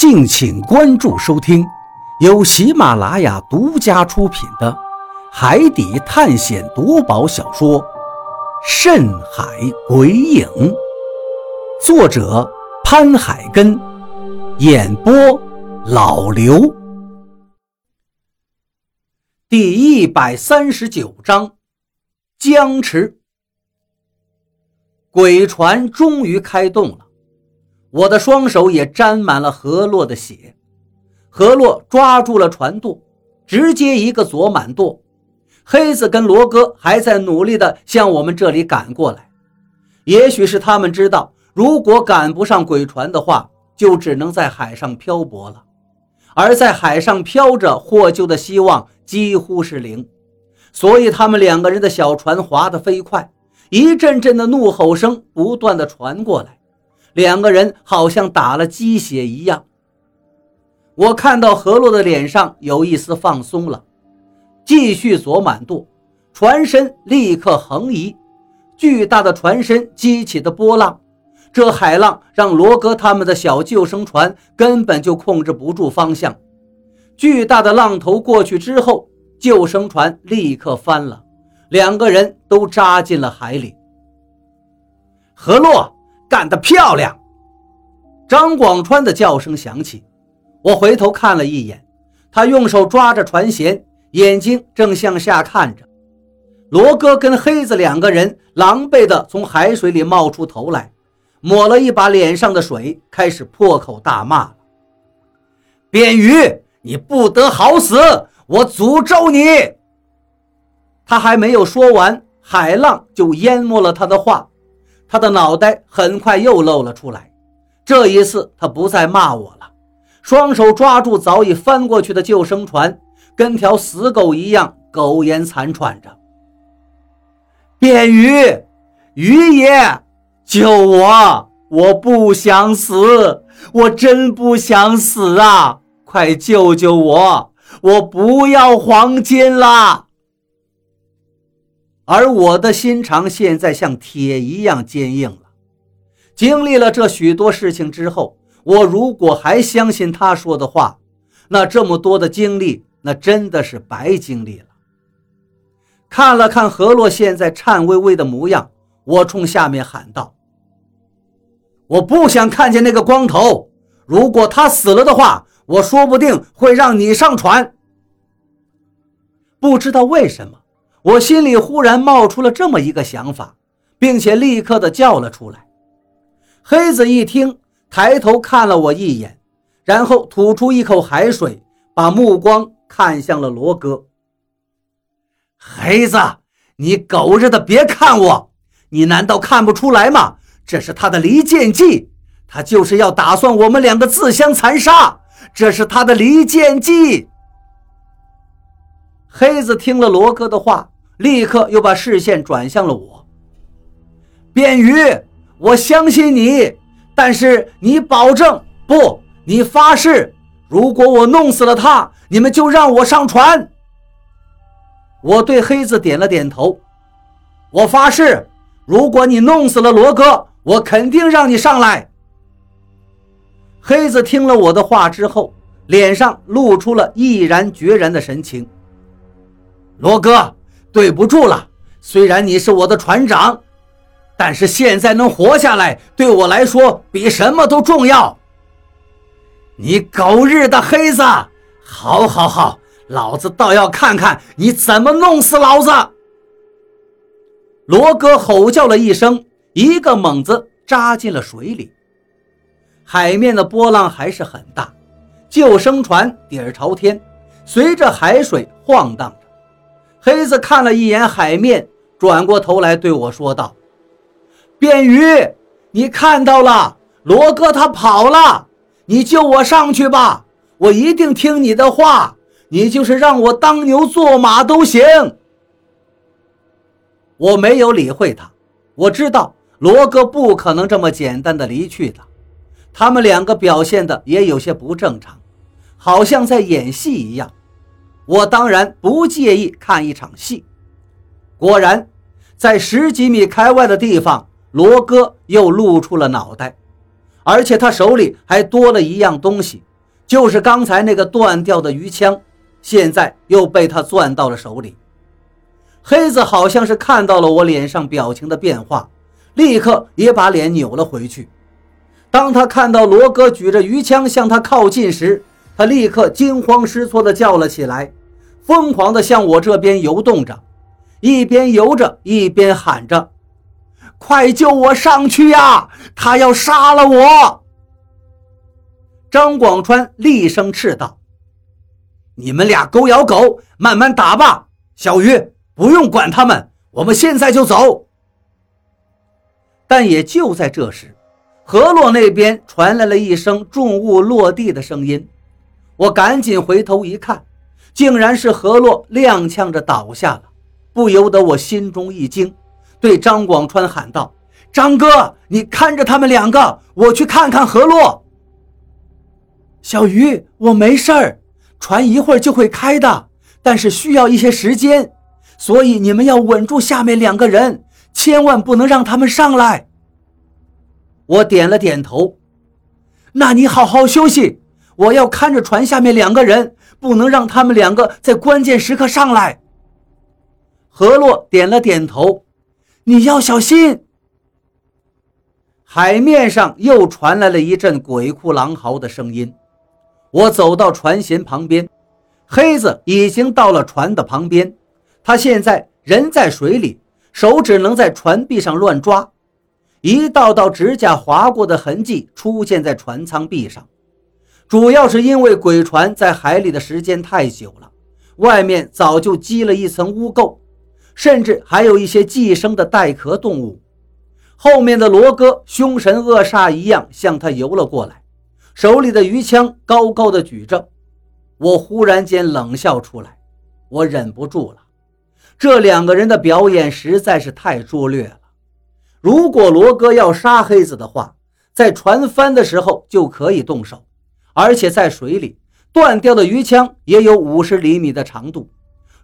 敬请关注收听，由喜马拉雅独家出品的《海底探险夺宝小说》《深海鬼影》，作者潘海根，演播老刘。第一百三十九章，僵持。鬼船终于开动了。我的双手也沾满了河洛的血，河洛抓住了船舵，直接一个左满舵。黑子跟罗哥还在努力地向我们这里赶过来，也许是他们知道，如果赶不上鬼船的话，就只能在海上漂泊了，而在海上漂着获救的希望几乎是零，所以他们两个人的小船划得飞快，一阵阵的怒吼声不断地传过来。两个人好像打了鸡血一样。我看到何洛的脸上有一丝放松了，继续左满舵，船身立刻横移，巨大的船身激起的波浪，这海浪让罗哥他们的小救生船根本就控制不住方向。巨大的浪头过去之后，救生船立刻翻了，两个人都扎进了海里。何洛。干得漂亮！张广川的叫声响起，我回头看了一眼，他用手抓着船舷，眼睛正向下看着。罗哥跟黑子两个人狼狈地从海水里冒出头来，抹了一把脸上的水，开始破口大骂了：“便鱼，你不得好死！我诅咒你！”他还没有说完，海浪就淹没了他的话。他的脑袋很快又露了出来，这一次他不再骂我了，双手抓住早已翻过去的救生船，跟条死狗一样苟延残喘着。便鱼，鱼爷，救我！我不想死，我真不想死啊！快救救我！我不要黄金了。而我的心肠现在像铁一样坚硬了。经历了这许多事情之后，我如果还相信他说的话，那这么多的经历，那真的是白经历了。看了看何洛现在颤巍巍的模样，我冲下面喊道：“我不想看见那个光头。如果他死了的话，我说不定会让你上船。”不知道为什么。我心里忽然冒出了这么一个想法，并且立刻的叫了出来。黑子一听，抬头看了我一眼，然后吐出一口海水，把目光看向了罗哥。黑子，你狗日的别看我！你难道看不出来吗？这是他的离间计，他就是要打算我们两个自相残杀。这是他的离间计。黑子听了罗哥的话，立刻又把视线转向了我。便鱼，我相信你，但是你保证不？你发誓，如果我弄死了他，你们就让我上船。我对黑子点了点头，我发誓，如果你弄死了罗哥，我肯定让你上来。黑子听了我的话之后，脸上露出了毅然决然的神情。罗哥，对不住了。虽然你是我的船长，但是现在能活下来，对我来说比什么都重要。你狗日的黑子！好，好，好，老子倒要看看你怎么弄死老子！罗哥吼叫了一声，一个猛子扎进了水里。海面的波浪还是很大，救生船底儿朝天，随着海水晃荡。黑子看了一眼海面，转过头来对我说道：“便鱼，你看到了，罗哥他跑了，你救我上去吧，我一定听你的话，你就是让我当牛做马都行。”我没有理会他，我知道罗哥不可能这么简单的离去的，他们两个表现的也有些不正常，好像在演戏一样。我当然不介意看一场戏。果然，在十几米开外的地方，罗哥又露出了脑袋，而且他手里还多了一样东西，就是刚才那个断掉的鱼枪，现在又被他攥到了手里。黑子好像是看到了我脸上表情的变化，立刻也把脸扭了回去。当他看到罗哥举着鱼枪向他靠近时，他立刻惊慌失措地叫了起来，疯狂地向我这边游动着，一边游着一边喊着：“快救我上去呀！他要杀了我！”张广川厉声斥道：“你们俩狗咬狗，慢慢打吧。小鱼，不用管他们，我们现在就走。”但也就在这时，河洛那边传来了一声重物落地的声音，我赶紧回头一看，竟然是河洛踉跄着倒下了，不由得我心中一惊，对张广川喊道：“张哥，你看着他们两个，我去看看河洛。”小鱼，我没事儿，船一会儿就会开的，但是需要一些时间，所以你们要稳住下面两个人，千万不能让他们上来。我点了点头，那你好好休息，我要看着船下面两个人，不能让他们两个在关键时刻上来。何洛点了点头，你要小心。海面上又传来了一阵鬼哭狼嚎的声音。我走到船舷旁边，黑子已经到了船的旁边，他现在人在水里，手只能在船壁上乱抓。一道道指甲划过的痕迹出现在船舱壁上，主要是因为鬼船在海里的时间太久了，外面早就积了一层污垢，甚至还有一些寄生的带壳动物。后面的罗哥凶神恶煞一样向他游了过来，手里的鱼枪高高的举着。我忽然间冷笑出来，我忍不住了，这两个人的表演实在是太拙劣了。如果罗哥要杀黑子的话，在船翻的时候就可以动手，而且在水里断掉的鱼枪也有五十厘米的长度，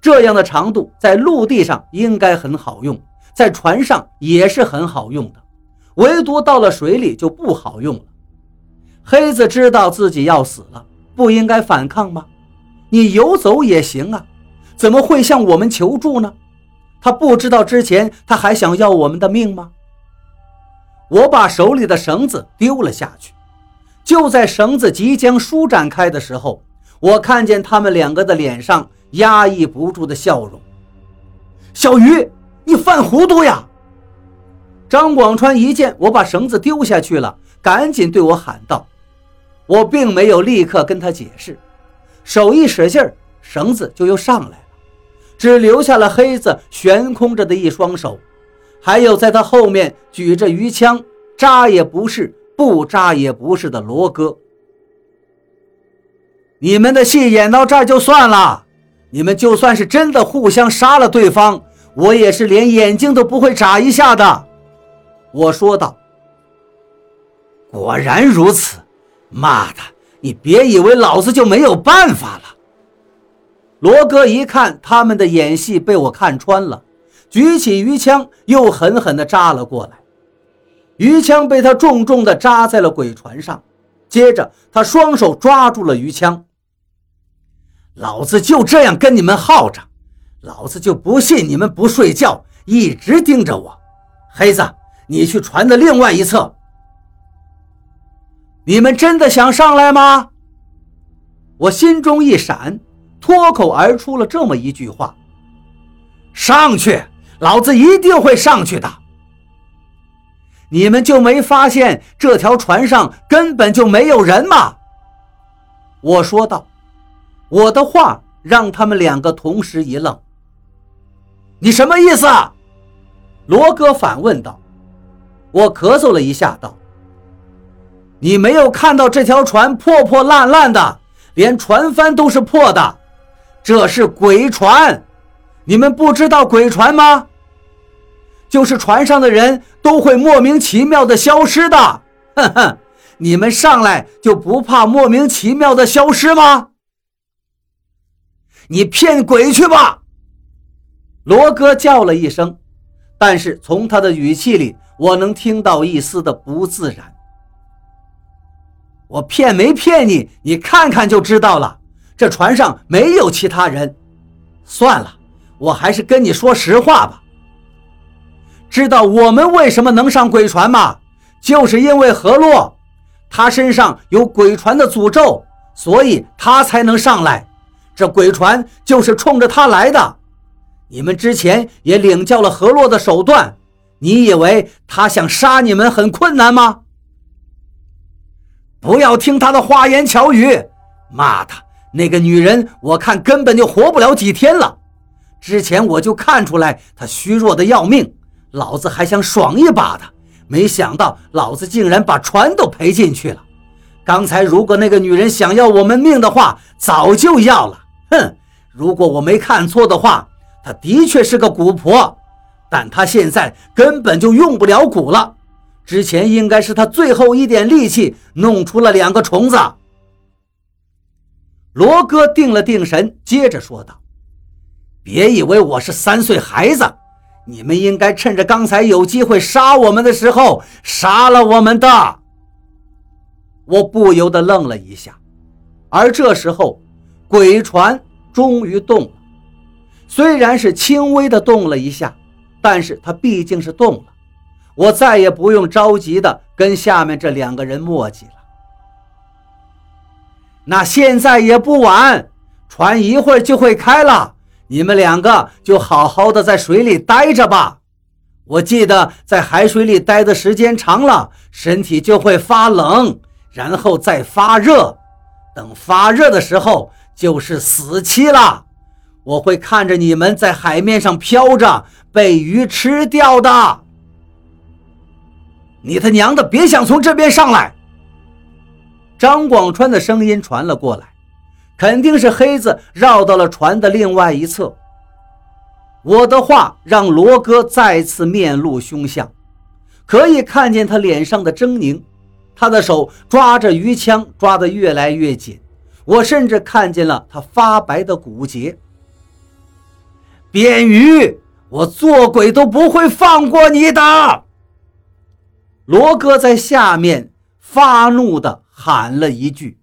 这样的长度在陆地上应该很好用，在船上也是很好用的，唯独到了水里就不好用了。黑子知道自己要死了，不应该反抗吗？你游走也行啊，怎么会向我们求助呢？他不知道之前他还想要我们的命吗？我把手里的绳子丢了下去，就在绳子即将舒展开的时候，我看见他们两个的脸上压抑不住的笑容。小鱼，你犯糊涂呀！张广川一见我把绳子丢下去了，赶紧对我喊道：“我并没有立刻跟他解释，手一使劲儿，绳子就又上来了，只留下了黑子悬空着的一双手。”还有在他后面举着鱼枪，扎也不是，不扎也不是的罗哥。你们的戏演到这儿就算了，你们就算是真的互相杀了对方，我也是连眼睛都不会眨一下的。我说道。果然如此，妈的，你别以为老子就没有办法了。罗哥一看他们的演戏被我看穿了。举起鱼枪，又狠狠地扎了过来。鱼枪被他重重地扎在了鬼船上。接着，他双手抓住了鱼枪。老子就这样跟你们耗着，老子就不信你们不睡觉，一直盯着我。黑子，你去船的另外一侧。你们真的想上来吗？我心中一闪，脱口而出了这么一句话：“上去。”老子一定会上去的。你们就没发现这条船上根本就没有人吗？我说道。我的话让他们两个同时一愣。你什么意思？罗哥反问道。我咳嗽了一下，道：“你没有看到这条船破破烂烂的，连船帆都是破的，这是鬼船。你们不知道鬼船吗？”就是船上的人都会莫名其妙的消失的，哼哼，你们上来就不怕莫名其妙的消失吗？你骗鬼去吧！罗哥叫了一声，但是从他的语气里，我能听到一丝的不自然。我骗没骗你？你看看就知道了。这船上没有其他人。算了，我还是跟你说实话吧。知道我们为什么能上鬼船吗？就是因为何洛，他身上有鬼船的诅咒，所以他才能上来。这鬼船就是冲着他来的。你们之前也领教了何洛的手段，你以为他想杀你们很困难吗？不要听他的花言巧语。妈的，那个女人，我看根本就活不了几天了。之前我就看出来她虚弱的要命。老子还想爽一把的，没想到老子竟然把船都赔进去了。刚才如果那个女人想要我们命的话，早就要了。哼，如果我没看错的话，她的确是个蛊婆，但她现在根本就用不了蛊了。之前应该是她最后一点力气弄出了两个虫子。罗哥定了定神，接着说道：“别以为我是三岁孩子。”你们应该趁着刚才有机会杀我们的时候杀了我们的。我不由得愣了一下，而这时候，鬼船终于动了，虽然是轻微的动了一下，但是它毕竟是动了。我再也不用着急的跟下面这两个人磨叽了。那现在也不晚，船一会儿就会开了。你们两个就好好的在水里待着吧。我记得在海水里待的时间长了，身体就会发冷，然后再发热。等发热的时候，就是死期了。我会看着你们在海面上飘着，被鱼吃掉的。你他娘的，别想从这边上来！张广川的声音传了过来。肯定是黑子绕到了船的另外一侧。我的话让罗哥再次面露凶相，可以看见他脸上的狰狞，他的手抓着鱼枪抓得越来越紧，我甚至看见了他发白的骨节。边鱼，我做鬼都不会放过你的！罗哥在下面发怒地喊了一句。